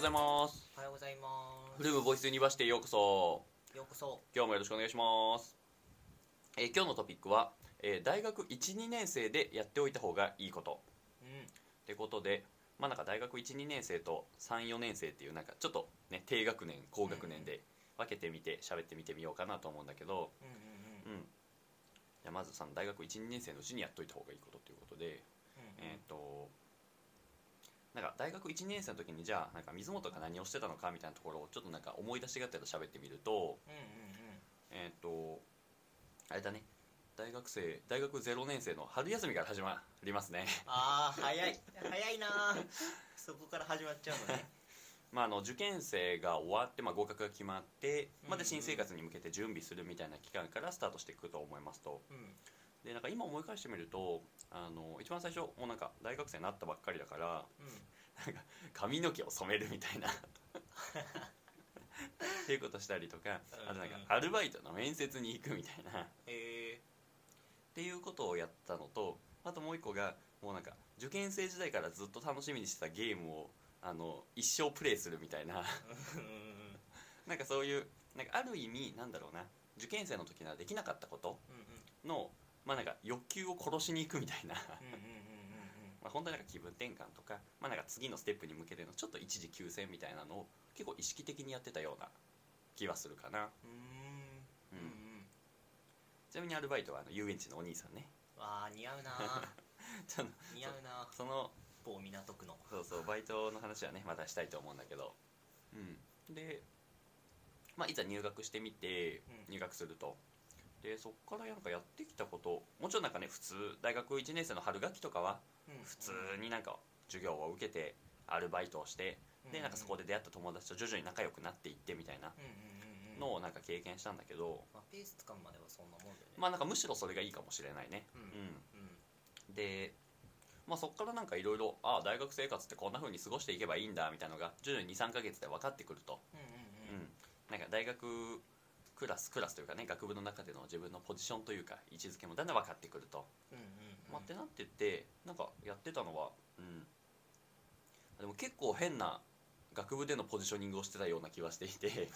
ございます。おはようございまフルームボイスユニバーシティへようこそ。すようこそ。今日もよろしくお願いします、えー今日のトピックは、えー大学12年生でやっておいた方がいいこと。うん。ってことでまあなんか大学12年生と34年生っていうなんかちょっとね低学年高学年で分けてみて喋ってみてみようかなと思うんだけど。うんうんうん。じゃあまずさ大学12年生のうちにやっといた方がいいことということで。うんえっ、となんか大学1年生の時にじゃあなんか水本が何をしてたのかみたいなところをちょっとなんか思い出しがてら喋ってみるとうんうんうん。えっ、とあれだね大学生大学0年生の春休みから始まりますね。ああ早い早いなー。そこから始まっちゃうのね。まああの受験生が終わって、まあ、合格が決まって、まあ、でうんうん。新生活に向けて準備するみたいな期間からスタートしていくと思いますと。うんでなんか今思い返してみるとあの一番最初もうなんか大学生になったばっかりだからなんか髪の毛を染めるみたいな。っていうことしたりとかあとなんかうん。うんアルバイトの面接に行くみたいな。っえていうことをやったのとあともう一個がもうなんか受験生時代からずっと楽しみにしてたゲームをあの一生プレイするみたいな。ーうんうんなんかそういうなんかある意味なんだろうな。受験生の時ならできなかったことうん。のまあなんか欲求を殺しに行くみたいな。まあ本当になんか気分転換とか,、まあ、なんか次のステップに向けてのちょっと一時休戦みたいなのを結構意識的にやってたような気はするかな。うん。うん。ちなみにアルバイトはあの遊園地のお兄さんね。わあ似合うな。似合うな。その某港区の。そうそうバイトの話はねまたしたいと思うんだけど。うん。でまあいざ入学してみてうん。入学するとでそっからなんかやってきたこともちろんなんかね普通大学1年生の春学期とかはうん。普通になんか授業を受けてアルバイトをしてでなんかそこでで出会った友達と徐々に仲良くなっていってみたいなのをなんか経験したんだけどまあペースまではそんなもんだよね。まあなんかむしろそれがいいかもしれないね。うん。でまあそっからなんかいろいろああ大学生活ってこんな風に過ごしていけばいいんだみたいなのが徐々に23ヶ月で分かってくると。うん。なんか大学クラスクラスというかね学部の中での自分のポジションというか位置づけもだんだん分かってくると。うんうんまあってなってってなんかやってたのはうん。でも結構変な学部でのポジショニングをしてたような気はしていて。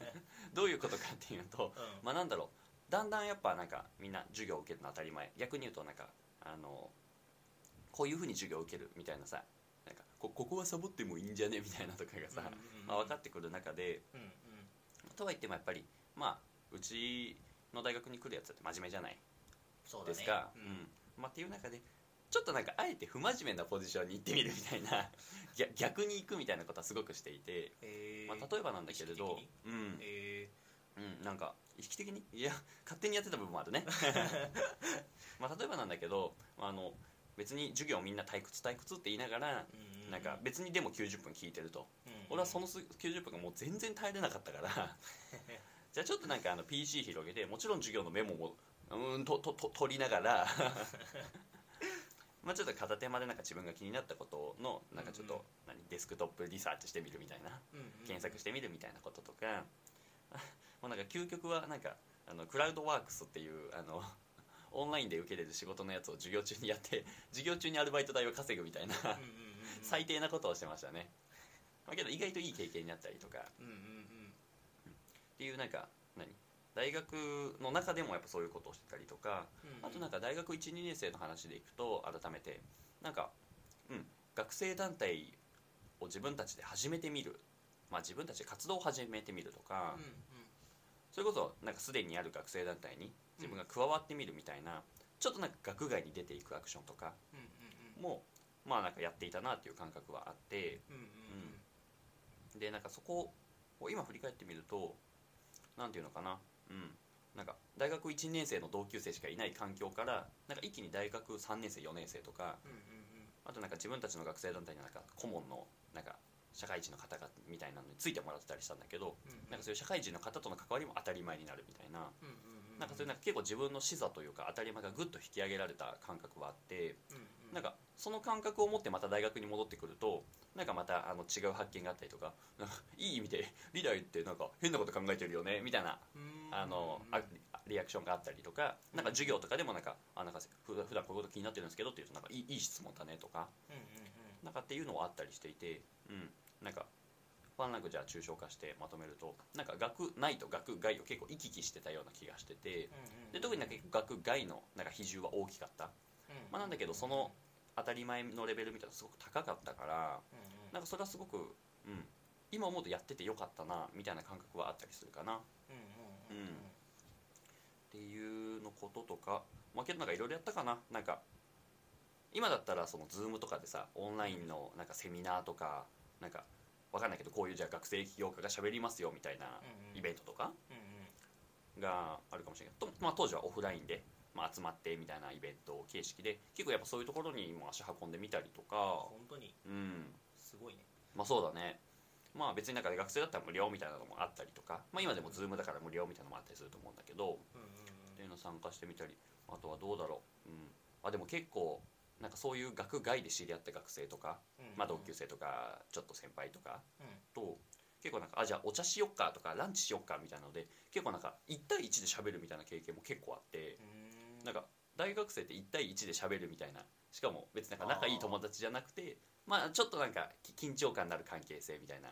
どういうことかっていうとうん。まあなんだろう。だんだんやっぱなんかみんな授業を受けるの当たり前。逆に言うとなんかあのこういうふうに授業を受けるみたいなさなんかこここはサボってもいいんじゃね？みたいなとかがさ、うんうんうん。まあ、分かってくる中で。うんうん。とは言ってもやっぱりまあうちの大学に来るやつって真面目じゃない？そうだね。ですか、うん。うん。まあ、っていう中でちょっとなんかあえて不真面目なポジションに行ってみるみたいな 逆逆に行くみたいなことはすごくしていて、えまあ、例えばなんだけれどうん。えうん、なんか意識的に？いや勝手にやってた部分もあるね。まあ例えばなんだけどあの別に授業みんな退屈退屈って言いながらなんか別にでも90分聞いてると。うんうん俺はそのす90分がもう全然耐えれなかったから じゃあちょっとなんかあの PC 広げてもちろん授業のメモもうーんととと取りながら まあちょっと片手間でなんか自分が気になったことのなんかちょっと、何デスクトップリサーチしてみるみたいな検索してみるみたいなこととか、もうなんか究極はなんかあのクラウドワークスっていうあの オンラインで受けれる仕事のやつを授業中にやって授業中にアルバイト代を稼ぐみたいな最低なことをしてましたね、まあ、けど意外といい経験になったりとか。うんうんうんっていうなんか何？大学の中でもやっぱそういうことをしてたりとかうんあとなんか大学12年生の話でいくと改めてなんかうん学生団体を自分たちで始めてみる。まあ自分たちで活動を始めてみるとか、うんうん。それこそなんかすでにある学生団体に自分が加わってみるみたいな、ちょっとなんか学外に出ていくアクションとかうんうんもまあなんかやっていたなっていう感覚はあってうんうん。うん。でなんかそこを今振り返ってみるとなんていうのかな。うん。なんか大学1年生の同級生しかいない環境からなんか一気に大学3年生4年生とかうんうんあとなんか自分たちの学生団体のなんか顧問のなんか社会人の方々みたいなのについてもらってたりしたんだけどなんかそういう社会人の方との関わりも当たり前になるみたいなうんうんうん。なんかそういうなんか結構自分の視座というか当たり前がぐっと引き上げられた感覚はあってうんうん。なんかその感覚を持ってまた大学に戻ってくるとなんかまたあの違う発見があったりとか いい意味でリダイってなんか変なこと考えてるよねみたいなうん。あのあリアクションがあったりとかなんか授業とかでもなんかあなんかふ普段こういうこと気になってるんですけどっていうとなんかいいいい質問だねとかなんかっていうのはあったりしていて、うん、なんかワンランクじゃあ抽象化してまとめるとなんか学内と学外を結構行き来してたような気がしててで特になんか学外のなんか比重は大きかった、まあ、なんだけどその当たり前のレベルみたいなのすごく高かったからなんかそれはすごく、うん、今思うとやっててよかったなみたいな感覚はあったりするかな。っていうのこととかまあけどなんかいろいろやったかな。なんか今だったらその Zoom とかでさオンラインのなんかセミナーとかなんかわかんないけどこういうじゃあ学生起業家が喋りますよみたいなイベントとかがあるかもしれないけど、とまあ、当時はオフラインで、まあ、集まってみたいなイベント形式で結構やっぱそういうところにも足運んでみたりとか。本当に。うんすごいね。まあそうだね。まあ別になんか学生だったら無料みたいなのもあったりとか、まあ、今でも Zoom だから無料みたいなのもあったりすると思うんだけどっていうの参加してみたりあとはどうだろう、うん、あでも結構なんかそういう学外で知り合った学生とか、まあ、同級生とかちょっと先輩とかと結構なんかあじゃあお茶しよっかとかランチしよっかみたいなので結構なんか1対1で喋るみたいな経験も結構あってなんか大学生って1対1で喋るみたいなしかも別になんか仲いい友達じゃなくてまあちょっとなんかき緊張感のある関係性みたいな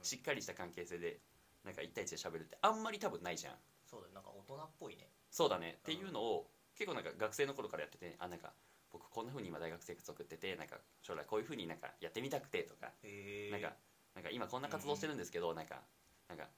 しっかりした関係性でなんか1対1で喋るってあんまり多分ないじゃん。そうだよなんか大人っぽいね。そうだね。っていうのを結構なんか学生の頃からやっててあなんか僕こんな風に今大学生活送っててなんか将来こういう風になんかやってみたくてとかなんかなんか今こんな活動してるんですけどなんかなんか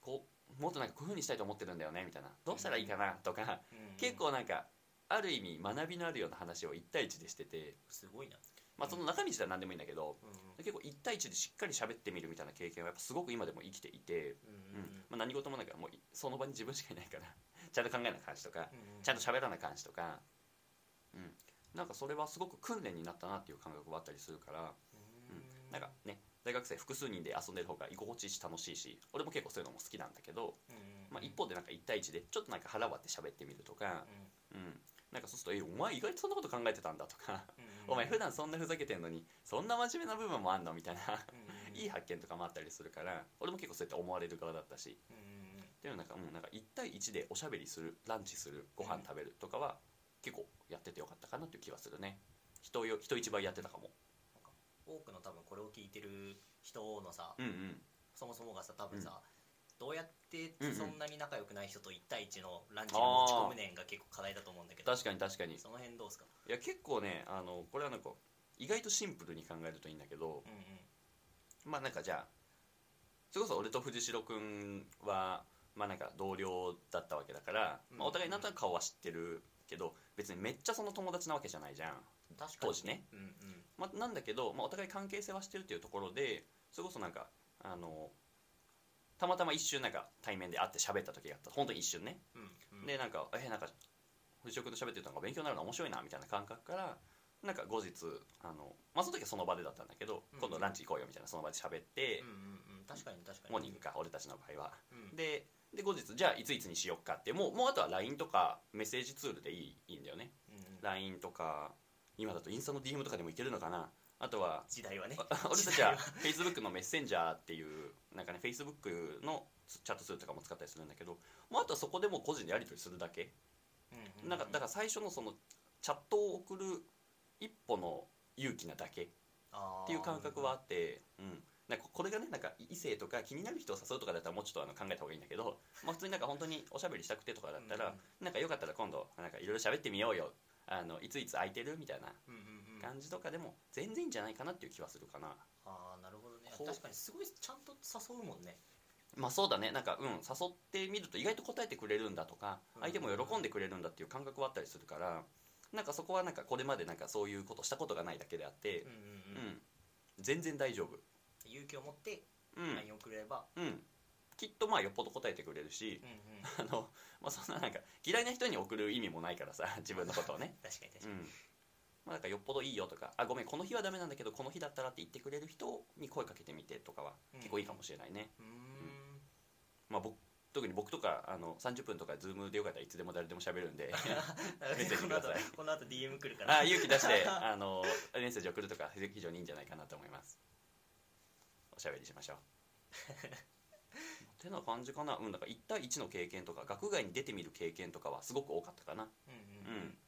こうもっとなんかこういう風にしたいと思ってるんだよねみたいな。どうしたらいいかなとか。結構なんかある意味学びのあるような話を1対1でしてて。すごいなまあその中身自体は何でもいいんだけど結構1対1でしっかり喋ってみるみたいな経験はやっぱすごく今でも生きていて、うんまあ、何事もなんかもうその場に自分しかいないからちゃんと考えな感じとかちゃんと喋らな感じとか、うん、なんかそれはすごく訓練になったなっていう感覚はあったりするから、うん、なんかね大学生複数人で遊んでる方が居心地いいし楽しいし俺も結構そういうのも好きなんだけど、まあ、一方でなんか1対1でちょっとなんか腹割って喋ってみるとか、うん、なんかそうすると「えお前意外とそんなこと考えてたんだ」とか「お前普段そんなふざけてんのにそんな真面目な部分もあんの?」みたいな。いい発見とかもあったりするから俺も結構そうやって思われる側だったし。っていうのなんかもうなんか1対1でおしゃべりするランチするご飯食べるとかは結構やっててよかったかなっていう気はするね。人よ人一倍やってたかも。多くの多分これを聞いてる人のさうんうんそもそもがさ多分さどうやってうんうんそん。なに仲良くない人と1対1のランチに持ち込むねんが結構課題だと思うんだけど。確かに確かに。いその辺どうですか？や結構ねあのこれはなんか意外とシンプルに考えるといいんだけどうんうん。まあなんかじゃあそれこそ俺と藤代君はまあなんか同僚だったわけだから、まあ、お互いなんとなく顔は知ってるけど別にめっちゃその友達なわけじゃないじゃん、確かに。当時ね。うんうん。まあ、なんだけど、まあ、お互い関係性はしてるっていうところでそれこそなんかあのたまたま一瞬なんか対面で会って喋った時があった。本当に一瞬ね、うんうん。でなんかえなんか藤代君と喋ってるのが勉強になるの面白いなみたいな感覚からなんか後日あの、まあ、その時はその場でだったんだけど、うん。今度ランチ行こうよみたいなその場で喋ってうん、うんうん。確かに確かに。モーニングか俺たちの場合は。うん。でで後日じゃあいついつにしよっかってもうもうあとは LINE とかメッセージツールでいいいいんだよね。うんうん。LINE とか今だとインスタの DM とかでもいけるのかなあとは時代はね。あ俺たちは Facebook のメッセンジャーっていうなんかね Facebook のチャットツールとかも使ったりするんだけどもうあとはそこでもう個人でやり取りするだけ。うんうんなんかだから最初のそのチャットを送る一歩の勇気なだけ。っていう感覚はあって、うん、なんかこれがねなんか異性とか気になる人を誘うとかだったらもうちょっとあの考えた方がいいんだけど、まあ、普通になんか本当におしゃべりしたくてとかだったら、うんなんかよかったら今度なんかいろいろ喋ってみようよ。あのいついつ空いてるみたいな。うんうんうん感じとかでも全然いいんじゃないかなっていう気はするかな。ああなるほどね。こう。確かにすごいちゃんと誘うもんね。まあそうだね。なんかうん誘ってみると意外と答えてくれるんだとかうん。相手も喜んでくれるんだっていう感覚はあったりするからなんかそこはなんかこれまでなんかそういうことしたことがないだけであってうん全然大丈夫。勇気を持ってうん。LINE をくれれば。うん。きっとまあよっぽど答えてくれるしうんうん。あのまあそんななんか嫌いな人に送る意味もないからさ自分のことをね。確かに確かに。うんまあなんかよっぽどいいよとかあごめんこの日はダメなんだけどこの日だったらって言ってくれる人に声かけてみてとかは結構いいかもしれないね、うーん。まあ僕特に僕とかあの30分とかズームでよかったらいつでも誰でも喋るんでメッセージこの後ください。この後 DM 来るから。あ勇気出して あのメッセージ送るとか非常にいいんじゃないかなと思います。おしゃべりしましょう。てな感じかな。うんだから1対1の経験とか学外に出てみる経験とかはすごく多かったかな。うんうん。うん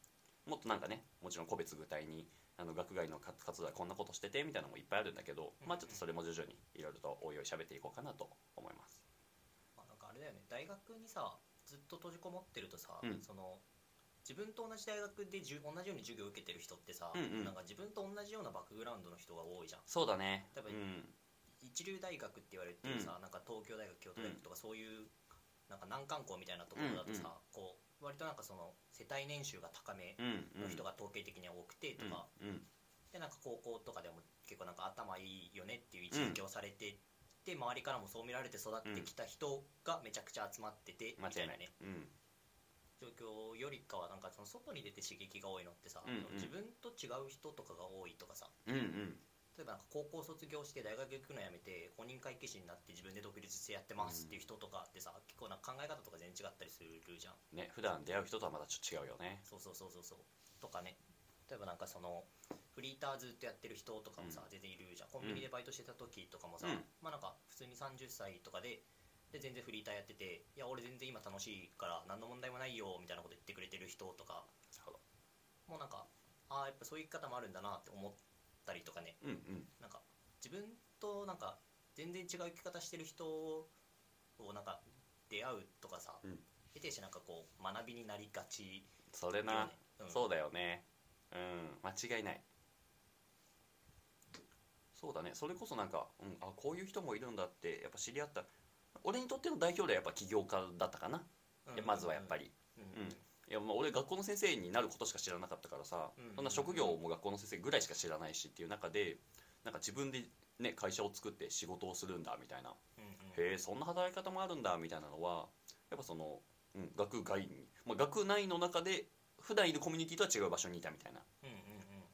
もっとなんかねもちろん個別具体にあの学外の活活動はこんなことしててみたいなのもいっぱいあるんだけど、まあちょっとそれも徐々にいろいろとおいおい喋っていこうかなと思います。まあ、なんかあれだよね。大学にさずっと閉じこもってるとさ、うん。その自分と同じ大学でじゅ同じように授業を受けてる人ってさ、うんうん。なんか自分と同じようなバックグラウンドの人が多いじゃん。そうだね。多分うん。一流大学って言われてるさ、なんか東京大学京都大学とかそういうなんか難関校みたいなところだとさ、こう割となんかその世帯年収が高めの人が統計的には多くてとか、でなんか高校とかでも結構なんか頭いいよねっていう位置づけをされてて、周りからもそう見られて育ってきた人がめちゃくちゃ集まってて、みたいなね。うん。状況よりかはなんかその外に出て刺激が多いのってさ、自分と違う人とかが多いとかさ例えばなんか高校卒業して大学行くのやめて公認会計士になって自分で独立してやってますっていう人とかってさ、結構な考え方とか全然違ったりするじゃん。ね普段出会う人とはまたちょっと違うよね。そうそうそうそうそう。とかね。例えばなんかそのフリーターずっとやってる人とかもさ、うん。全然いるじゃん。コンビニでバイトしてた時とかもさ、うん。まあなんか普通に30歳とかでで全然フリーターやってていや俺全然今楽しいから何の問題もないよみたいなこと言ってくれてる人とか。もうなんかああやっぱそういう生き方もあるんだなって思ったりとかね。うんうん。なんか自分となんか全然違う生き方してる人をなんか出会うとかさ、うん。得てしてなんかこう学びになりがち。それな、うん。そうだよね。うん。間違いない。そうだね。それこそなんか、うん、あこういう人もいるんだってやっぱ知り合った。俺にとっての代表ではやっぱ起業家だったかな、うん。いやまずはやっぱり、うん。うんいやまあ俺学校の先生になることしか知らなかったからさ、うん。そんな職業も学校の先生ぐらいしか知らないしっていう中でなんか自分で、ね、会社を作って仕事をするんだみたいな。うんうん。へえそんな働き方もあるんだみたいなのはやっぱその、うん、学外に、まあ、学内の中で普段いるコミュニティとは違う場所にいたみたいな。うんうん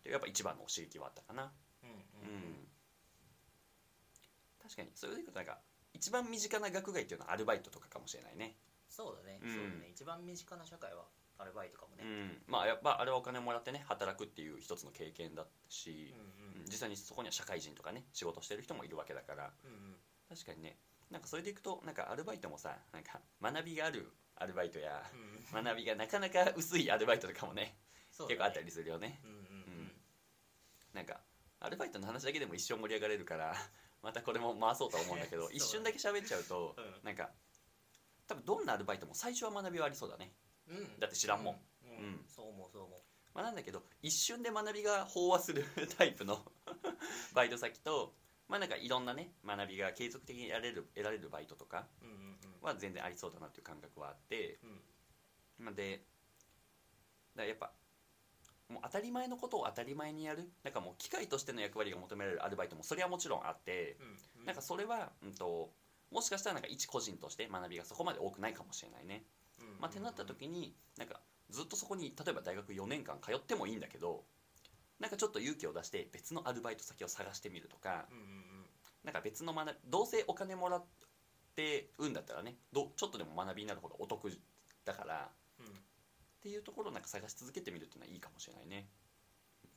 でやっぱ一番の刺激はあったかな。うんうん。うん。確かにそれでいくとなんか一番身近な学外っていうのはアルバイトとかかもしれないね。そうだね、うん。そうだね。一番身近な社会はアルバイトかもうねん。まあやっぱあれはお金もらってね働くっていう一つの経験だしうん、うんうん。実際にそこには社会人とかね仕事してる人もいるわけだから。うんうん。確かにね。なんかそれでいくとなんかアルバイトもさなんか学びがあるアルバイトやうん学びがなかなか薄いアルバイトとかもねね。結構あったりするよね。うんうんうん。なんかアルバイトの話だけでも一生盛り上がれるから またこれも回そうとは思うんだけど 一瞬だけ喋っちゃうと、うん。なんか多分どんなアルバイトも最初は学びはありそうだねだって知らんもん。うん、うん。そう思うそう思う。まあ、なんだけど一瞬で学びが飽和するタイプの バイト先とまあなんかいろんなね学びが継続的に得られる得られるバイトとかうんうんは全然ありそうだなっていう感覚はあってうん。うんまあでだからやっぱもう当たり前のことを当たり前にやるなんかもう機械としての役割が求められるアルバイトもそれはもちろんあってうん。なんかそれは、うん、ともしかしたらなんか一個人として学びがそこまで多くないかもしれないね。うん。まあ、ってなった時になんかずっとそこに例えば大学4年間通ってもいいんだけどなんかちょっと勇気を出して別のアルバイト先を探してみるとかなんか別の学びどうせお金もらってうんだったらねどちょっとでも学びになる方がお得だからうん。っていうところをなんか探し続けてみるっていうのはいいかもしれないね。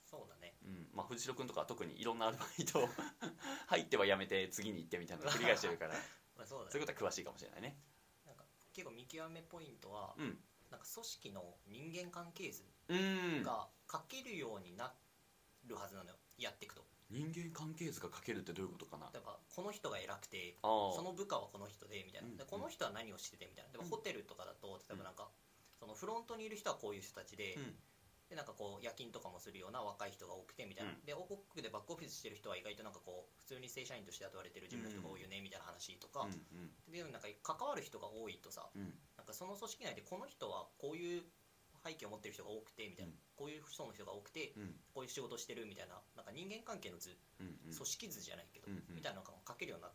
そうだね。うん。まあ、藤代君とかは特にいろんなアルバイトを 入ってはやめて次に行ってみたいなのを繰り返してるから まあそうだね。そういうことは詳しいかもしれないね。結構見極めポイントはうん。なんか組織の人間関係図うん。が書けるようになるはずなのよやっていくと。人間関係図が書けるってどういうことかな？例えばこの人が偉くてその部下はこの人でみたいな、うん。でこの人は何をしててみたいな。でもうん。ホテルとかだと例えばなんか、そのフロントにいる人はこういう人たちで,、うんでなんかこう夜勤とかもするような若い人が多くてみたいな、うん。で多くでバックオフィスしてる人は意外となんかこう普通に正社員として雇われてる事務の人が多いよねみたいな話とか、うんでなんか関わる人が多いとさなんかその組織内でこの人はこういう背景を持ってる人が多くてみたいな、うん。こういう層の人が多くてうん。こういう仕事をしてるみたいな。なんか人間関係の図。組織図じゃないけど、みたいなのが書けるような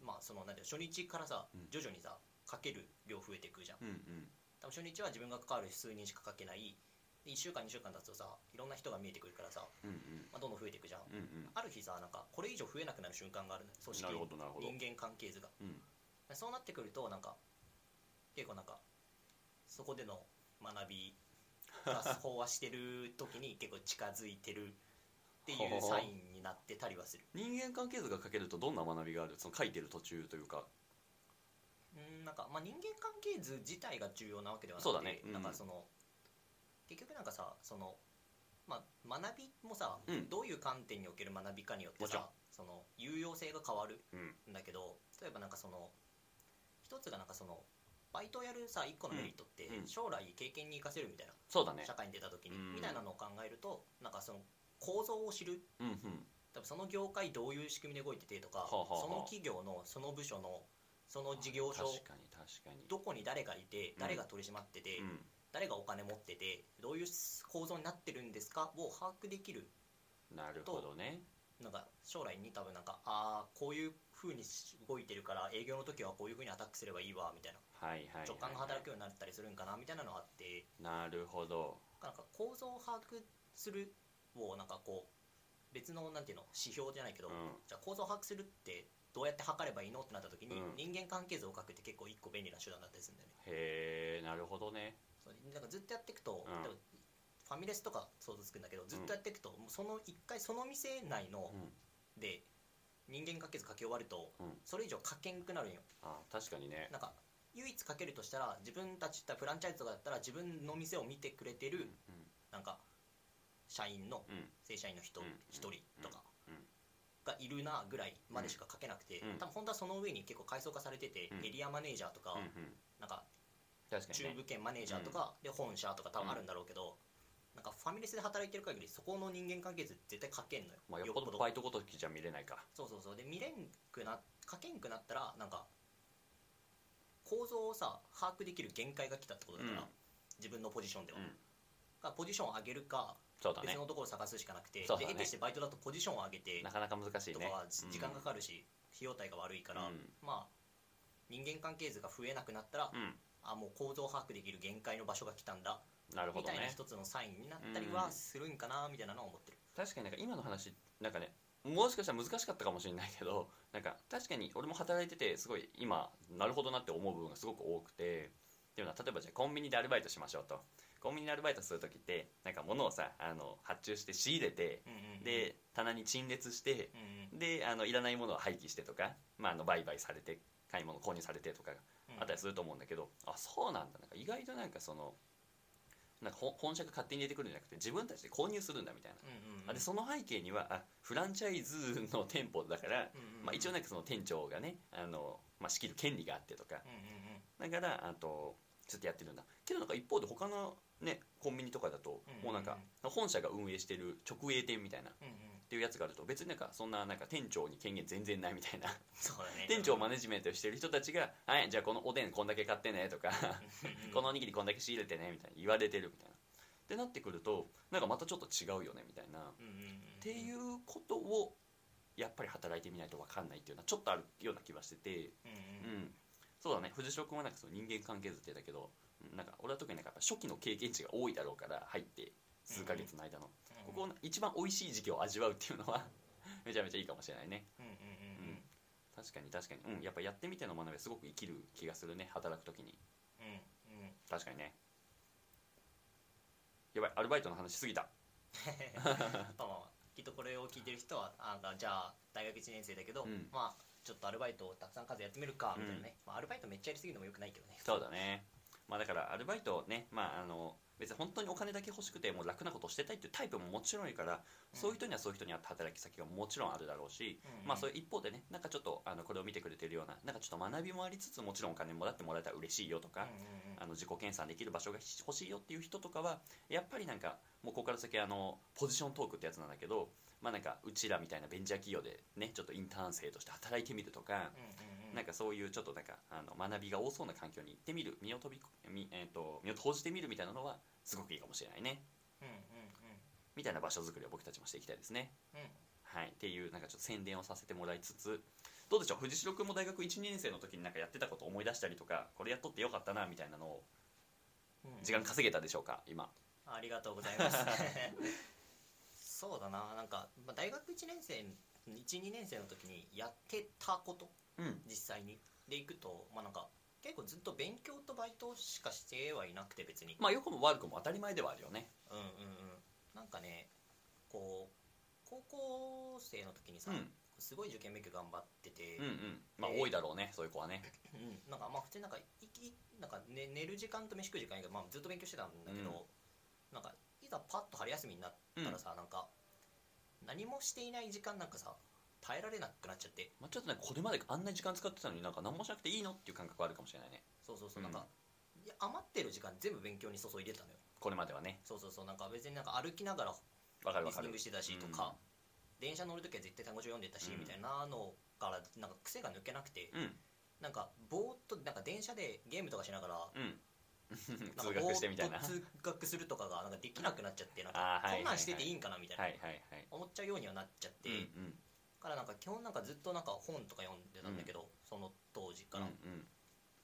まあそのなんていうの初日からさ、うん。徐々にさ書ける量増えていくじゃん。多分初日は自分が関わる数人しか書けないで1週間2週間経つとさいろんな人が見えてくるからさ、うんうんまあ、どんどん増えていくじゃん、うんうんある日さなんかこれ以上増えなくなる瞬間があるのよ。組織なるほどなるほど。人間関係図が。うん。そうなってくるとなんか結構なんかそこでの学びが飽和してる時に結構近づいてるっていうサインになってたりはする。人間関係図が書けるとどんな学びがある？その書いてる途中というか。うんなんか、まあ、人間関係図自体が重要なわけではなくてそうだね。うん。なんかその結局なんかさその、まあ、学びもさ、うん。どういう観点における学びかによってさその有用性が変わるうん。んだけど例えばなんかその一つがなんかそのバイトをやるさ一個のメリットって、将来経験に生かせるみたいなそうだね。社会に出た時に、うん。みたいなのを考えるとなんかその構造を知る。うんうん。多分その業界どういう仕組みで動いててとか、はあはあはあ。その企業のその部署のその事業所確かに確かに。どこに誰がいてうん。誰が取り締まってて、うん誰がお金持っててどういう構造になってるんですかを把握できるなるほどね。なんか将来に多分なんかああこういう風に動いてるから営業の時はこういう風にアタックすればいいわみたいな。はいはいはい直感が働くようになったりするんかなみたいなのがあって。なるほど。なんか構造を把握するをなんかこう別のなんていうの指標じゃないけど、うん。じゃあ構造を把握するってどうやって測ればいいのってなった時に、うん。人間関係図を書くって結構一個便利な手段だったりするんだよね。へえなるほどねなんかずっとやっていくと、うん。ファミレスとか想像つくんだけどずっとやっていくと、もうその一回その店内のうん。で人間関係図書き終わると、うん。それ以上書けんくなるんよ。あ確かにね。なんか唯一書けるとしたら自分たちってフランチャイズとかだったら自分の店を見てくれてる、なんか社員のうん。うん正社員の人うん。一人とかうん。がいるなぐらいまでしか書けなくて、うん。多分本当はその上に結構階層化されてて、うん。エリアマネージャーとか、うんうん。なんか確かにね。中部圏マネージャーとか、で本社とか多分あるんだろうけど、なんかファミレスで働いてる限りそこの人間関係図絶対書けんのよ、まあよっぽど。バイトごときじゃ見れないかそうそうそう。で見れんくな書けんくなったらなんか構造をさ把握できる限界が来たってことだから、うん。自分のポジションでは、うん。だからポジションを上げるかそうだね。別のところを探すしかなくて、そうだね。で得てしてバイトだとポジションを上げてなかなか難しいね。とかは時間がかかるし、費用対が悪いから、うん。まあ人間関係図が増えなくなったら、うんあもう構造把握できる限界の場所が来たんだ。なるほどね。みたいな一つのサインになったりはするんかなみたいなのは思ってる、確かになんか今の話なんかねもしかしたら難しかったかもしれないけど なんか確かに俺も働いててすごい今なるほどなって思う部分がすごく多くてっていうのは例えばじゃあコンビニでアルバイトしましょうと。コンビニでアルバイトする時ってなんか物をさあの発注して仕入れてうんうんうんで棚に陳列してうんであのいらないものを廃棄してとか、まあ、あの売買されて買い物購入されてとかあったりすると思うんだけど、あそうなんだ。なんか意外となんかそのなんか本本社が勝手に入れてくるんじゃなくて自分たちで購入するんだみたいな、うんうんでその背景にはあフランチャイズの店舗だから、うんうんまあ、一応なんかその店長がねあの、まあ、仕切る権利があってとか。うんうんだからあとちょっとやってるんだ。けどなんか一方で他のねコンビニとかだとうんもうなんか本社が運営してる直営店みたいな。っうんうんうんていうやつがあると別になんかそんななんか店長に権限全然ないみたいな。そうだね。店長マネジメントしてる人たちが「はいじゃあこのおでんこんだけ買ってね」とか。このおにぎりこんだけ仕入れてねみたいな言われてるみたいな。ってなってくるとなんかまたちょっと違うよねみたいな。っていうことをやっぱり働いてみないと分かんないっていうのはちょっとあるような気はしてて。うんううん。ん。そうだね。藤代君はなんかその人間関係図って言ったけどうんなんか俺は特になんか初期の経験値が多いだろうから入って数ヶ月の間のここの一番美味しい時期を味わうっていうのは めちゃめちゃいいかもしれないね。うんうんうんうん。確かに確かに。うん。やっぱやってみての学びはすごく生きる気がするね。働く時に。うんうん。確かにね。やばい。アルバイトの話しすぎた。まあまあきっとこれを聞いてる人はあがじゃあ大学1年生だけど、うん。まあちょっとアルバイトをたくさん数やってみるかみたいなね、まあ、アルバイトめっちゃやりすぎるのもよくないけどね。そうだね。まあだからアルバイトねまああの別に本当にお金だけ欲しくてもう楽なことをしてたいっていうタイプももちろんいるから、うん。そういう人にはそういう人に合った働き先がもちろんあるだろうし、まあそういう一方でねなんかちょっとあのこれを見てくれてるようななんかちょっと学びもありつつもちろんお金もらってもらえたら嬉しいよとか、あの自己研鑽できる場所が欲しいよっていう人とかはやっぱりなんかもうここから先あのポジショントークってやつなんだけどまあなんかうちらみたいなベンチャー企業でねちょっとインターン生として働いてみるとか、なんかそういうちょっとなんかあの学びが多そうな環境に行ってみる身を飛び身,、えー、と身を投じてみるみたいなのはすごくいいかもしれないね。うんうんみたいな場所づくりを僕たちもしていきたいですね。うんうんはい。っていうなんかちょっと宣伝をさせてもらいつつどうでしょう？藤代君も大学12年生の時になんかやってたこと思い出したりとかこれやっとってよかったなみたいなのをうん。時間稼げたでしょうか？今。ありがとうございます。そうだな。なんか、まあ、大学1年生12年生の時にやってたことうん実際に。でいくとまあなんか結構ずっと勉強とバイトしかしてはいなくて別に。まあ良くも悪くも当たり前ではあるよね。うんうんうん。なんかねこう高校生の時にさ、うん。すごい受験勉強頑張ってて、うんうん。まあえー多いだろうねそういう子はね。うん。なんかまあ普通になんかいきなんか、ね、寝る時間と飯食う時間以外、まあ、ずっと勉強してたんだけど、なんかいざパッと春休みになったらさ、なんか何もしていない時間なんかさ耐えられなくなっちゃって。まあ、ちょっとねこれまであんなに時間使ってたのになんか何もしなくていいのっていう感覚はあるかもしれないね。そうそうそううん。なんか、いや余ってる時間全部勉強に注いでたのよ。これまではね。そうそうそうなんか別になんか歩きながらリわかるわかる。スニングしてたしとか、電車乗るときは絶対単語帳読んでたし、うん。みたいなのからなんか癖が抜けなくて、うん。なんかぼーっとなんか電車でゲームとかしながらうん。なんか通学してみたいな。ぼーっと通学するとかがなんかできなくなっちゃってなんかあーはいこんなんしてていいんかなみたいな、はいはいはい。思っちゃうようにはなっちゃって、うんうん。だからなんか基本なんかずっとなんか本とか読んでたんだけど、その当時から、うん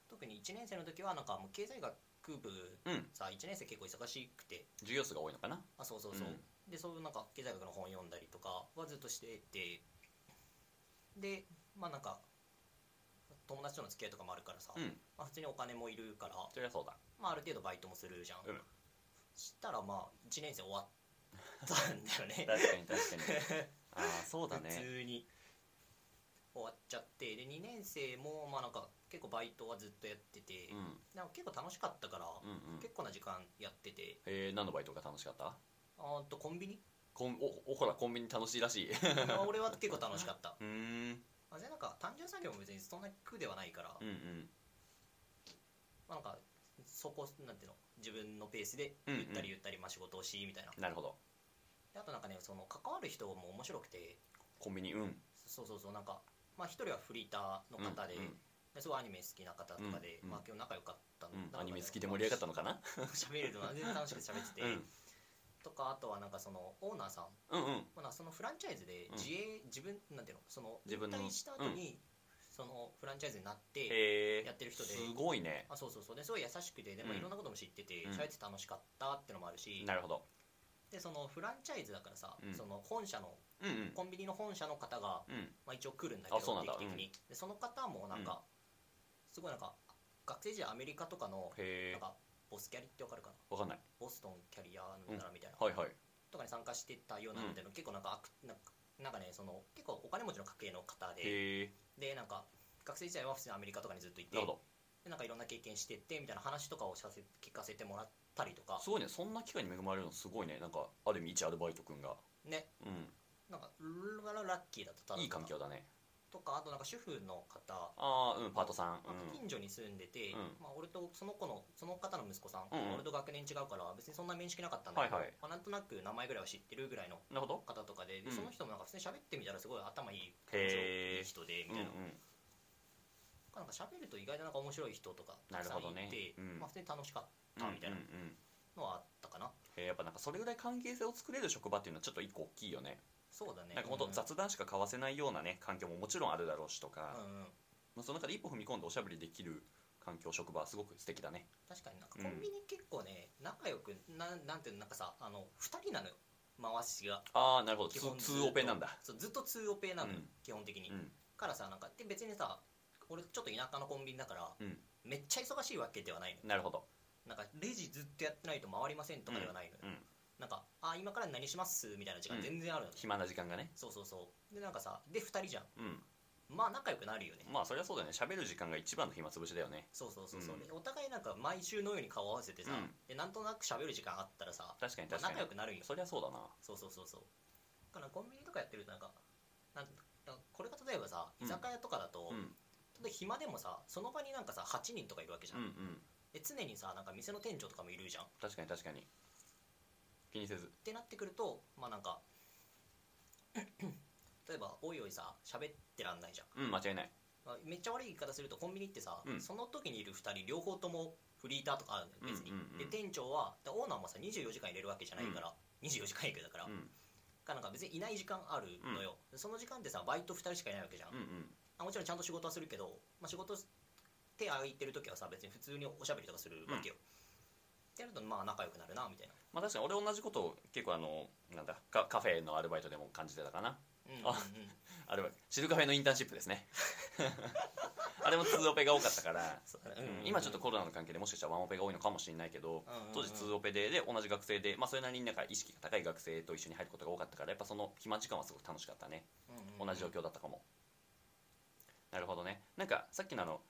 特に1年生の時はなんかもう経済学部うん。うんさ1年生結構忙しくて。授業数が多いのかな？あそうそうそう、うん。でそういうなんか経済学の本読んだりとかはずっとしてて。でまあなんか友達との付き合いとかもあるからさ、うん。まあ、普通にお金もいるから、そりゃそうだ。まあ、ある程度バイトもするじゃん、うん。したらまあ1年生終わったんだよね。確かに確かに ああそうだ普ね通に終わっちゃってで2年生もまあなんか結構バイトはずっとやってて、うん。なんか結構楽しかったから、うんうん。結構な時間やってて。えー、何のバイトが楽しかった？あーとコンビニ？コンおおほらコンビニ楽しいらしい。ま あ俺は結構楽しかった。うーん。まあ、でなんか単純作業も別にそんな苦ではないから、うんうん。まあ、なんかそこなんていうの？自分のペースでうんうん。ゆったりゆったりまあ仕事をしみたいな、なるほどであとなんかねその関わる人も面白くて。コンビニ？うん。そうそうそうなんかまあ一人はフリーターの方で,、うんうんですごいアニメ好きな方とかで、うんうん。まあ今日仲良かったの、うん、アニメ好きで盛り上がったのかな？喋れるのは全然楽しくて喋ってて、うん。とかあとはなんかそのオーナーさん、うんうん。まあ、そのフランチャイズでうん。自営、自分なんていうの？その自引退した後に、そのフランチャイズになってやってる人で。すごいね。あそうそうそう。ですごい優しくてでもうん。いろんなことも知っててうん。喋って楽しかったってのもあるし、なるほどでそのフランチャイズだからさ、うん。その本社のうんうん。コンビニの本社の方が、うん。まあ、一応来るんだけどあそうなんだ。定期的に、でその方もなんか、すごいなんか学生時代アメリカとかのへえ。なんかボスキャリってわかるかな？わかんない。ボストンキャリアなんだなみたいな、はいはい。とかに参加してたようなので、結構なんかなんかなんかねその結構お金持ちの家系の方でへえ。でなんか学生時代は普通にアメリカとかにずっといてなるほど。でなんかいろんな経験してってみたいな話とかをさせ聞かせてもらったりとか。すごいねそんな機会に恵まれるのすごいね。なんかある意味一アルバイト君が。ね。うん。なんかルララッキーだったいい環境だね。とかあとなんか主婦の方。ああうんパートさん。あと近所に住んでて、うん。まあ、俺とその子のその方の息子さん、うんうん。俺と学年違うから別にそんな面識なかったんだけど、はいはい。まあ、なんとなく名前ぐらいは知ってるぐらいのうんなるほど方とかでで、うん。その人もなんか普通に喋ってみたらすごい頭いいへー。いい人でうんうみたいな,、んなんか喋ると意外となんか面白い人とかたくさんいなるほどね。て、うん。まあ、普通に楽しかっうんたみたいな。のはあったかな、へえやっぱなんかそれぐらい関係性を作れる職場っていうのはちょっと一個大きいよね。そうだね。なんか本当うん。雑談しか交わせないようなね環境ももちろんあるだろうしとか、うんうん。まあ、その中で一歩踏み込んでおしゃべりできる環境職場はすごく素敵だね。確かになんかコンビニ結構ね、仲良くななんていうのなんかさあの2人なのよ。回しが。ああなるほど。ツ基本ツーオペなんだ。そうずっと2オペなのよ、うん。基本的に、うん。からさなんかで別にさ俺ちょっと田舎のコンビニだから、うん。めっちゃ忙しいわけではないのなるほどなんかレジずっとやってないと回りませんとかではないのよ、うんなんかあ今から何しますみたいな時間全然あるの、暇な時間がね。そうそうそう。でなんかさで2人じゃん。うん。まあ仲良くなるよね。まあそりゃそうだよね。喋る時間が一番の暇つぶしだよね。そうそうそうそう、うん。でお互いなんか毎週のように顔合わせてさ、うん。でなんとなく喋る時間あったらさまあ確かに確かに。仲良くなるんよ。そりゃそうだな。そうそうそうそう。だからコンビニとかやってるとなんかなんなんかこれが例えばさうん。居酒屋とかだと、うん。例えば暇でもさその場になんかさ8人とかいるわけじゃん、うんうんで常にさなんか店の店長とかもいるじゃん。っ確かに確かに。気にせず。てなってくるとまあなんか 例えばおいおいさ喋ってらんないじゃん、うん間違いない。まあ、めっちゃ悪い言い方するとコンビニってさ、うん。その時にいる2人両方ともフリーターとかあるのよ別に、うんうん。うんで店長はでオーナーもさ24時間入れるわけじゃないから、24時間営業だから、うん。かなんか別にいない時間あるのよ、その時間ってさバイト2人しかいないわけじゃん、うんうん。あもちろんちゃんと仕事はするけど、まあ、仕事手空いてる時はさ別に普通におしゃべりとかするわけよ、ってやるとまあ仲良くなるなみたいな。まあ確かに俺同じことを結構あのなんだカカフェのアルバイトでも感じてたかな。うんうんうん。あアルバイトシルカフェのインターンシップですね。あれも2オペが多かったから、そうだね。うんうん今ちょっとコロナの関係でもしかしたらワンオペが多いのかもしれないけど、うんうんうん。当時2オペでで同じ学生で、まあ、それなりになんか意識が高い学生と一緒に入ることが多かったからやっぱその暇時間はすごく楽しかったね。うんうんうん。同じ状況だったかも。なるほどね。なんかさっきのあの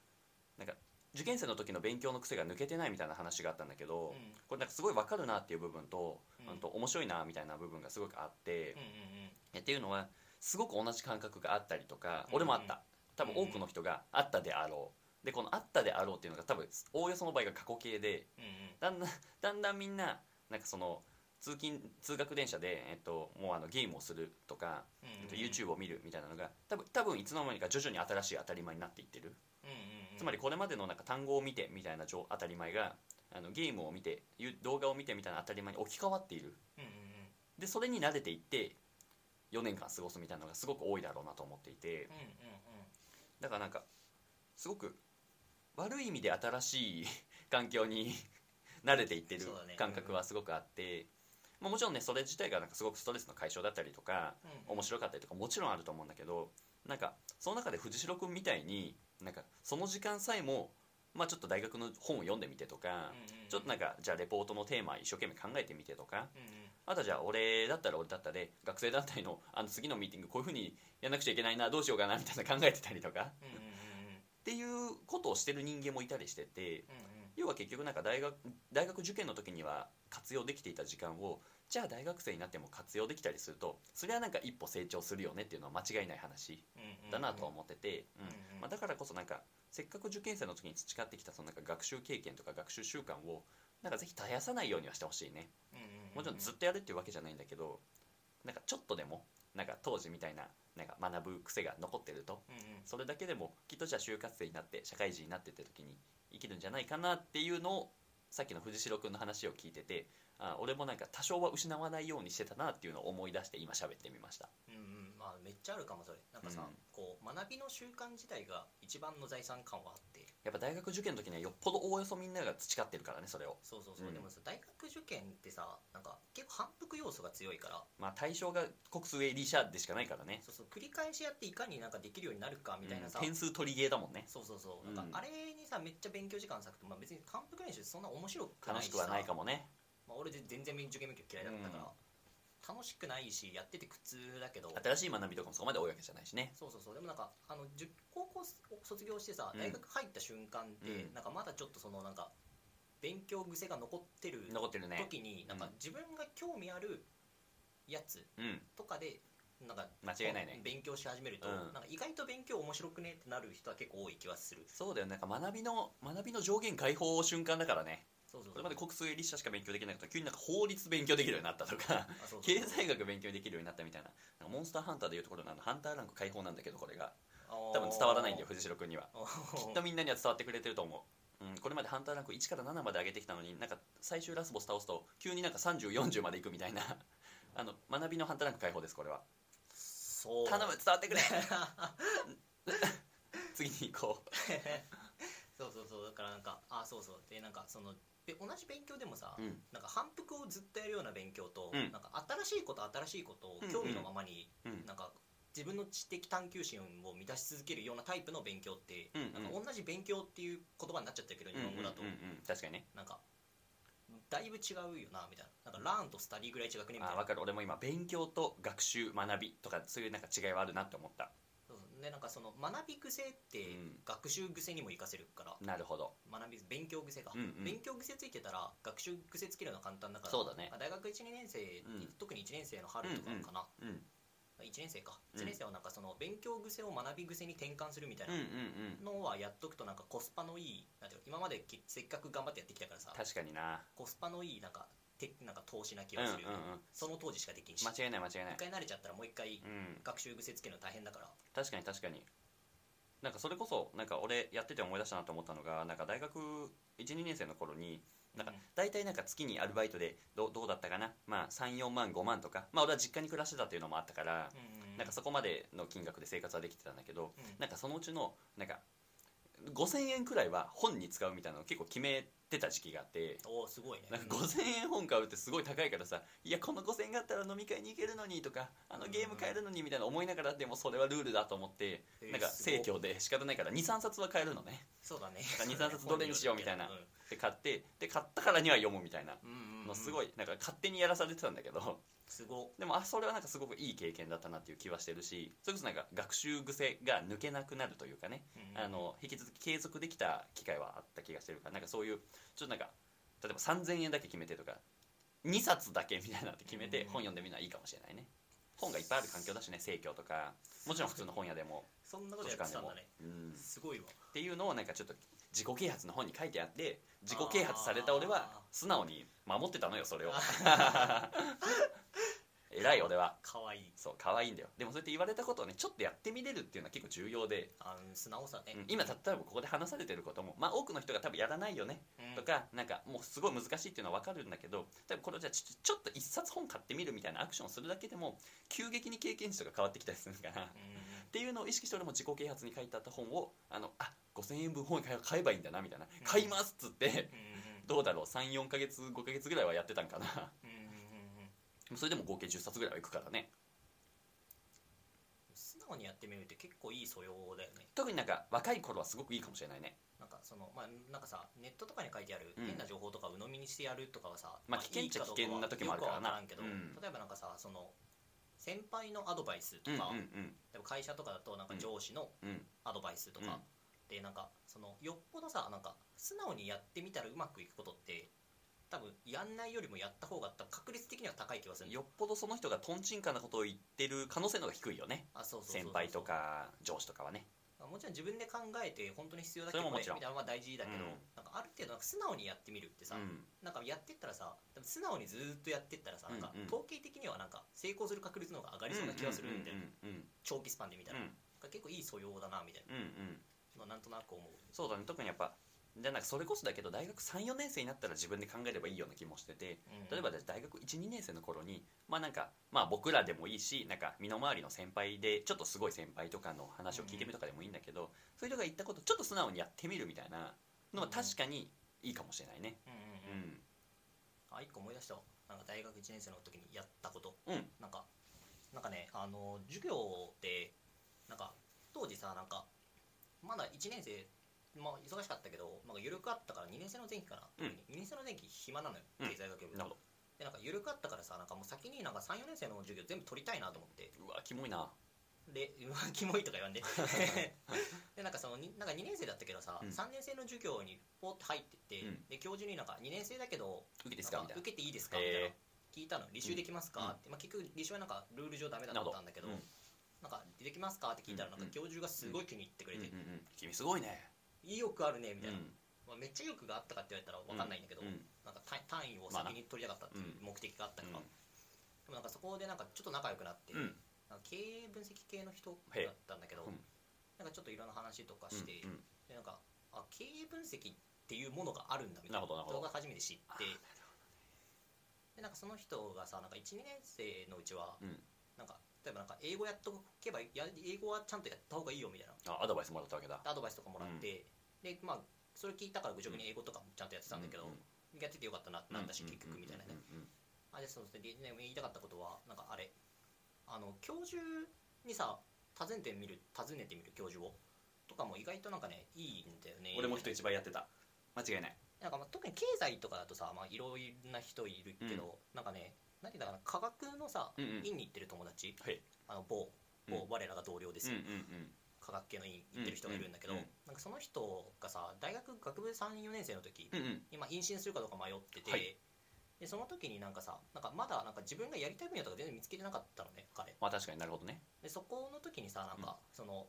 なんか受験生の時の勉強の癖が抜けてないみたいな話があったんだけど、うん。これなんかすごい分かるなっていう部分と,、うん。うん、と面白いなみたいな部分がすごくあってうん、うんえっていうのはすごく同じ感覚があったりとか、うん俺もあった。多分多くの人があったであろう。でこのあったであろうっていうのが多分おおよその場合が過去形でうんうん。だんだんだんだんみんななんかその通勤通学電車で、えっと、もうあのゲームをするとか、うんえっと YouTube を見るみたいなのが多分多分いつの間にか徐々に新しい当たり前になっていってる、うんうんうんつまりこれまでのなんか単語を見てみたいな状当たり前があのゲームを見てゆ動画を見てみたいな当たり前に置き換わっている。うんうんうん。でそれに慣れていって4年間過ごすみたいなのがすごく多いだろうなと思っていて。うんうんだからなんかすごく悪い意味で新しい環境に 慣れていってる感覚はすごくあって、まあ、もちろんねそれ自体がなんかすごくストレスの解消だったりとかうん。面白かったりとかもちろんあると思うんだけどなんかその中で藤代君みたいになんかその時間さえも、まあ、ちょっと大学の本を読んでみてとか、ちょっとなんかじゃあレポートのテーマ一生懸命考えてみてとかあとはじゃあ俺だったら俺だったで学生団体のあの次のミーティングこういうふうにやんなくちゃいけないなどうしようかなみたいな考えてたりとか。っていうことをしてる人間もいたりしててうんうん要は結局なんか大学大学受験の時には活用できていた時間をじゃあ大学生になっても活用できたりするとそれはなんか一歩成長するよねっていうのは間違いない話だなとは思ってて、まあ、だからこそなんかせっかく受験生の時に培ってきたそのなんか学習経験とか学習習慣をなんかぜひ絶やさないようにはしてほしいね。もちろんずっとやるっていうわけじゃないんだけどなんかちょっとでもなんか当時みたいななんか学ぶ癖が残ってると。うんうん。それだけでもきっとじゃあ就活生になって社会人になってって時に生きるんじゃないかなっていうのをさっきの藤代君の話を聞いててあ俺もなんか多少は失わないようにしてたなっていうのを思い出して今喋ってみました。うんうん。まあめっちゃあるかもそれ。なんかさ、うん。こう学びの習慣自体が一番の財産感はあってやっぱ大学受験の時にはよっぽどおおよそみんなが培ってるからねそれを。そうそうそう、うん。でもさ大学受験ってさなんか結構反復要素が強いからまあ対象が国数エリシャでしかないからね。そうそう。繰り返しやっていかになんかできるようになるかみたいなさ、うん。点数取りゲーだもんね。そうそうそう。うん。なんかあれにさめっちゃ勉強時間割くと、まあ、別に反復練習そんな面白くないししくはないかもね。まあ、俺で全然受験勉強嫌いだったから、楽しくないしやってて苦痛だけど。新しい学びとかもそこまで多いわけじゃないしね。そうそうそう。でもなんかあの高校卒業してさうん。大学入った瞬間って、うん。なんかまだちょっとそのなんか勉強癖が残ってる残ってるね。時になんかうん自分が興味あるやつうん。とかでなんか間違いないね。勉強し始めると、うん。なんか意外と勉強面白くねってなる人は結構多い気はする。そうだよね。なんか学びの学びの上限解放瞬間だからねそうそうこれまで国数エリシャしか勉強できなかった急になんか法律勉強できるようになったとか経済学勉強できるようになったみたいな。なんかモンスターハンターでいうところのハンターランク解放なんだけどこれが。多分伝わらないんだよ藤代君には。きっとみんなには伝わってくれてると思う、うん、これまでハンターランク1から7まで上げてきたのになんか最終ラスボス倒すと急になんか3040までいくみたいな。あの学びのハンターランク解放ですこれは。そう。頼む伝わってくれ。次に行こう。そうそうそう。だからなんかあそうそう。でなんかそので同じ勉強でもさ、うん。なんか反復をずっとやるような勉強と、うん。なんか新しいこと新しいことを興味のままに、うん。なんか自分の知的探求心を満たし続けるようなタイプの勉強って、うんうん。なんか同じ勉強っていう言葉になっちゃってるけど日本語だと、う。んうんうんうん。確かにね。なんかだいぶ違うよなみたいな。なんかラーンとスタディぐらい違くねみたいな。あ分かる。俺も今勉強と学習学びとかそういうなんか違いはあるなって思ったでなんかその学び癖ってうん。学習癖にも活かせるから、なるほど。学び勉強癖が、うんうん。勉強癖ついてたら学習癖つけるのは簡単だからそうだね。まあ大学12年生、うん。特に1年生の春とかかな、うん1年生か。うん1年生はなんかその勉強癖を学び癖に転換するみたいうんうんなうん。のはやっとくとなんかコスパのいいなんていうの今まできせっかく頑張ってやってきたからさ。確かにな。コスパのいいなんかてなんか投資な気うんうんがするよね、うんその当時しかできんし。間違いない間違いない。一回慣れちゃったらもう一回うん。学習癖つけるの大変だから。確かに確かに。なんかそれこそなんか俺やってて思い出したなと思ったのがなんか大学12年生の頃になんかうん。大体なんか月にアルバイトでどうどうだったかな？まあ34万5万とか。まあ俺は実家に暮らしてたっていうのもあったからうんなんかそこまでの金額で生活はできてたんだけどうん。なんかそのうちのなんか5000円くらいは本に使うみたいなのを結構決めってた時期があっておおすごいね。なんか5000円本買うってすごい高いからさいやこの5000円があったら飲み会に行けるのにとかあのゲーム買えるのにみたいな思いながらでもそれはルールだと思ってえーなんか生協で仕方ないから23冊は買えるのね。そうだね。2 3冊どれにしようみたいな。うんで買ってで買ったからには読むみたいなのすごいなんか勝手にやらされてたんだけど。すご。でもあそれはなんかすごくいい経験だったなっていう気はしてるしそれこそなんか学習癖が抜けなくなるというかね。うんあの引き続き継続できた機会はあった気がしてるからなんかそういうちょっとなんか例えば3000円だけ決めてとか2冊だけみたいなのって決めてうん本読んでみるのはいいかもしれないね。本がいっぱいある環境だしね生協とか。もちろん普通の本屋でもそんなことやってたんだね。うん。すごいわ。っていうのをなんかちょっと自己啓発の本に書いてあって自己啓発された俺は素直に守ってたのよそれを。偉い俺は。かわい。いそう可愛いんだよ。でもそうやって言われたことをねちょっとやってみれるっていうのは結構重要で、あの素直さね。うん今例えばここで話されてることもまあ多くの人が多分やらないよねうん。とかなんかもうすごい難しいっていうのは分かるんだけど多分これをじゃあちょちょっと一冊本買ってみるみたいなアクションをするだけでも急激に経験値とか変わってきたりするから、っうんていうのを意識して俺も自己啓発に書いてあった本をあのあ5000円分本買え買えばいいんだなみたいな、買いますっつってうんうんどうだろう34ヶ月5ヶ月ぐらいはやってたんかな。うんうんうんうん。それでも合計10冊ぐらいはいくからね。素直にやってみるって結構いい素養だよね。特になんか若い頃はすごくいいかもしれないね。なんかそのまあなんかさネットとかに書いてあるうん。変な情報とか鵜呑みにしてやるとかはさ、まあ危険っちゃ危険な時もあるからな。例えばなんかさその先輩のアドバイスとうんうんか、でも会社とかだとなんか上司のうん。うんアドバイスとか、でなんかそのよっぽどさなんか素直にやってみたらうまくいくことって多分やんないよりもやった方が確率的には高い気がする。よっぽどその人がとんちんかなことを言ってる可能性の方が低いよね。先輩とか上司とかはねもちろん自分で考えて本当に必要だけどみたいなのは大事だけど、うん。なんかある程度素直にやってみるってさ、うん。なんかやってったらさ素直にずーっとやってったらさ、なんかうん。うん統計的にはなんか成功する確率の方が上がりそうな気がするみたいな、うんうん長期スパンで見たら、うん。結構いい素養だなみたいうんうん。なのなんとなく思う。そうだね。特にやっぱじゃあなんかそれこそだけど大学34年生になったら自分で考えればいいような気もしてて例えば大学12年生の頃にまあなんかまあ僕らでもいいしなんか身の回りの先輩でちょっとすごい先輩とかの話を聞いてみるとかでもいいんだけど、そういう人が言ったことちょっと素直にやってみるみたいなのは確かにいいかもしれないね。うんうんあ一個思い出した。わなんか大学1年生の時にやったこと。うん。なんかなんかねあの授業でなんか当時さなんかまだ1年生まあ忙しかったけどなんか緩くあったから2年生の前期かな、うん。特に2年生の前期暇なのようん。経済学部、なるほど。でなんか緩くあったからさなんかもう先になんか34年生の授業全部取りたいなと思って。うわキモいな。で うわキモいとか言わんで。でなんかそのになんか2年生だったけどさ、うん。3年生の授業にポーって入ってって、うん。で教授になんか2年生だけど受けていいですか？みたいな。受けていいですか？みたいな。え聞いたの履修できますか、うん。って、まあ、結局履修はなんかルール上ダメだったんだけどうん。なんかできますか？って聞いたらなんかうん。教授がすごい気に入ってくれて、うんうんうん。君すごいね意欲あるねみたいな、うん。まあ、めっちゃ意欲があったかって言われたら分かんないんだけど、うん。なんか単単位を先に取りたかったっていう目的があったか。でもなんかそこでなんかちょっと仲良くなって、うん。なんか経営分析系の人だったんだけど、うん。なんかちょっといろんな話とかして、でなんかあ経営分析っていうものがあるんだみたいな。動画初めて知ってでなんかその人がさなんか12年生のうちは、うん。なんか例えばなんか英語やっとけばや英語はちゃんとやった方がいいよみたいな。あアドバイスもらったわけだ。アドバイスとかもらって、でまあそれ聞いたから愚直に英語とかもちゃんとやってたんだけど、うんやっててよかったなってなんだし、結局みたいなね、うんうんあでそうですね言いたかったことはなんかあれ。あの教授にさ訪ねてみる訪ねてみる教授をとかも意外となんかねいいんだよね。俺も人一倍やってた。間違いない。なんかまあ特に経済とかだとさまあいろいろな人いるけど、なんかね何だかな科学のさ、うんうん。院に行ってる友達。はい。あの某某、うん。我らが同僚です。うんよ、科学系の院行ってる人がいるんだけど、うんうんなんかその人がさ大学学部34年生の時、うんうん。今妊娠するかどうか迷ってて、はい。でその時になんかさなんかまだなんか自分がやりたい分野とか全然見つけてなかったのね彼。まあ確かになるほどね。でそこの時にさなんか、その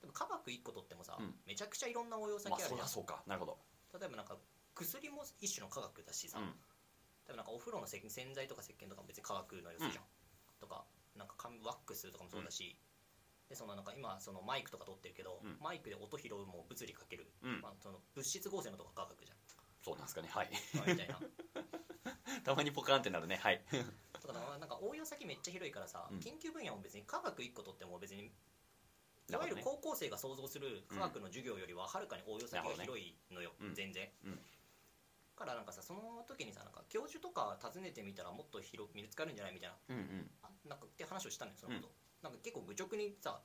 でも科学1個取ってもさ、うん。めちゃくちゃいろんな応用先まああるじゃん、そりゃそうか。なるほど。例えばなんか薬も一種の科学だしさ、うん例えばなんかお風呂のせ洗剤とか石鹸とかも別に科学の要素じゃん、とかなんか髪ワックスとかもそうだし、でそのなんか今そのマイクとか取ってるけど、うん。マイクで音拾うも物理かける、うん。まあ、その物質合成のとか科学じゃん。そうなんですかね。はい。まあみたいな。たまにポカーンってなるね。はい。とかなんか応用先めっちゃ広いからさ、うん。研究分野も別に科学1個取っても別にいわゆる高校生が想像する科学の授業よりははるかに応用先が広いのよ、うん。全然、うんからなんかさその時にさなんか教授とか訪ねてみたらもっと広く見つかるんじゃないみたいなうんうん。あなんかって話をしたのよそのこと、なんか結構愚直にさ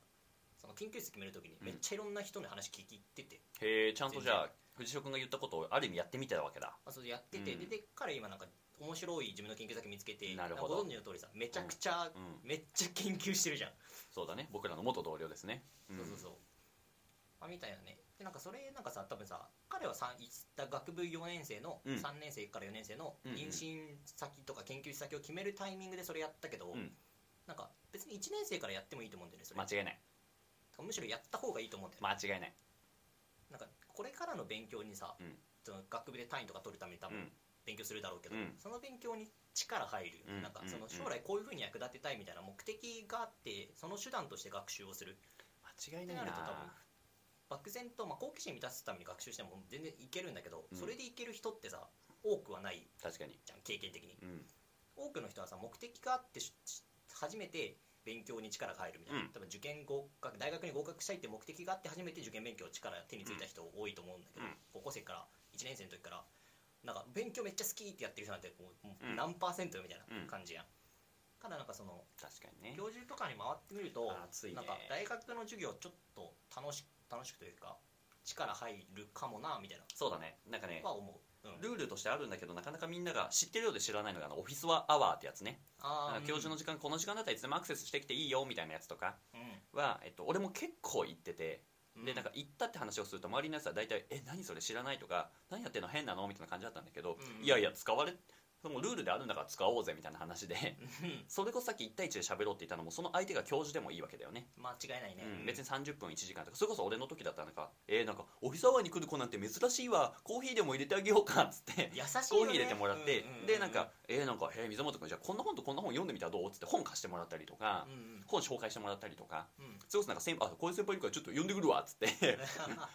その研究室決める時にうん。めっちゃいろんな人の話聞き入ってて、へえちゃんとじゃあ藤代君が言ったことをある意味やってみたわけだ。あそれでやってて、うん。でで彼今なんか面白い自分の研究先見つけてなるほど。ご存知の通りさめちゃくちゃ、うん。めっちゃ研究してるじゃん、そうだね。僕らの元同僚ですね、ん。そうそうそう、まあ、みたいなねでなんかそれなんかさ多分さ彼はさ行った学部4年生の、うん。3年生から4年生の妊娠先とか研究先を決めるタイミングでそれやったけど、うん。なんか別に1年生からやってもいいと思うんだよねそれ。間違いない。むしろやった方がいいと思うんだよ、間違いない。なんかこれからの勉強にさ、うん。その学部で単位とか取るために多分うん。勉強するだろうけど、うん。その勉強に力入る、うん。なんかそのうん将来こういうふうに役立てたいみたいな目的があってその手段として学習をする。間違いないなってなると多分漠然と、まあ、好奇心満たすために学習しても全然いけるんだけど、うん。それでいける人ってさ多くはない。確かに。じゃん経験的に。うん。多くの人はさ目的があって初めて勉強に力が入るみたいな、うん。多分受験合格大学に合格したいって目的があって初めて受験勉強力手についた人多いと思うんだけど、うん。高校生から1年生の時からなんか勉強めっちゃ好きってやってる人なんてもう何パーセントみたいな感じやん、からなんかその確かにね。教授とかに回ってみるとね。なんか大学の授業ちょっと楽し楽しくというか力入るかもなみたいな。そうだね。なんかねは思う、うん、ルールとしてあるんだけどなかなかみんなが知ってるようで知らないのがあのオフィスアワーってやつね。あ教授の時間この時間だったらいつでもアクセスしてきていいよみたいなやつとかうん。は、えっと、俺も結構行っててうん。でなんか行ったって話をすると周りのやつは大体「え何それ知らない?」とか「何やってんの？変なの?」みたいな感じだったんだけど、うん。いやいや使われもうルールであるんだから使おうぜみたいな話でうん。それこそさっき1対1で喋ろうって言ったのもその相手が教授でもいいわけだよね、間違いないね、うん、別に30分1時間とかそれこそ俺の時だったらなんか「えー、なんかオフィスアワーに来る子なんて珍しいわ。コーヒーでも入れてあげようか」っつって優しいよ、ね、コーヒー入れてもらって、うんうんうんでなんか「えー、なんかえー、水本君じゃあこんな本とこんな本読んでみたらどう?」っつって本貸してもらったりとか、うんうん。本紹介してもらったりとかうん。それこそなんか先あこういう先輩いるからちょっと呼んでくるわっつって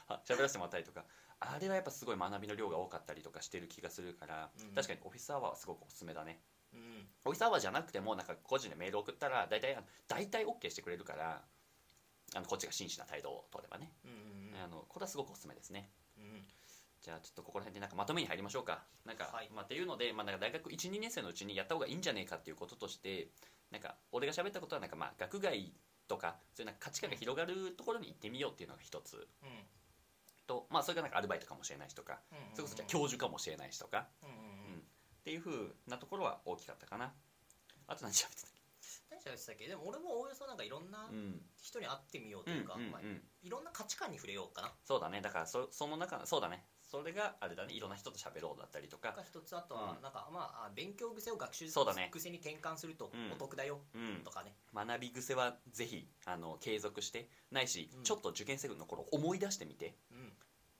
あ 喋らせてもらったりとかあれはやっぱすごい学びの量が多かったりとかしてる気がするから、うん。確かにオフィスアワーはすごくおすすめだね。うん。オフィスアワーじゃなくてもなんか個人でメール送ったら大体大体 OK してくれるからあのこっちが真摯な態度を取ればね、うんうんあのこれはすごくおすすめですね。うんじゃあちょっとここら辺でなんかまとめに入りましょうか。なんか、はい。まあ、っていうので、まあ、なんか大学12年生のうちにやった方がいいんじゃねえかっていうこととしてなんか俺が喋ったことはなんかまあ学外とかそういうなんか価値観が広がるところに行ってみようっていうのが一つ。うんと、まあ、それがなんかアルバイトかもしれないしとかうんうんそれこそじゃあ教授かもしれないしとか、うんうんうん。っていうふうなところは大きかったかな。あと何喋ってたっ何喋ってたっけ？でも俺もおおよそなんかいろんなけうん。人に会ってみようとうんいうか、まあうんうん。いろんな価値観に触れようかな。そうだね。だからそその中のそうだね。それがあれだね。いろんな人と喋ろうだったりとか。が一つあとはうん。なんか、まあ勉強癖を学習そうだね。癖に転換するとうん。お得だようんとかね、学び癖はぜひあの継続して。ないし、うん。ちょっと受験生の頃思い出してみて。うん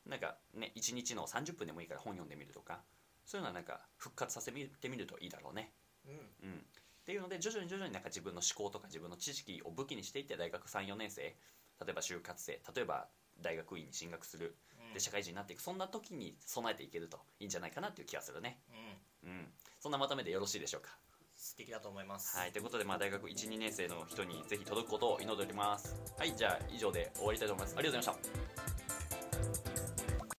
なんかね1日の30分でもいいから本読んでみるとかそういうのはなんか復活させてみるといいだろうね。うん。うん。っていうので徐々に徐々になんか自分の思考とか自分の知識を武器にしていって大学34年生例えば就活生例えば大学院に進学するうん。で社会人になっていくそんな時に備えていけるといいんじゃないかなっていう気がするね。うん。うん。そんなまとめでよろしいでしょうか。素敵だと思います。はい。ということでまあ大学12年生の人にぜひ届くことを祈っております。はいじゃあ以上で終わりたいと思います。ありがとうございました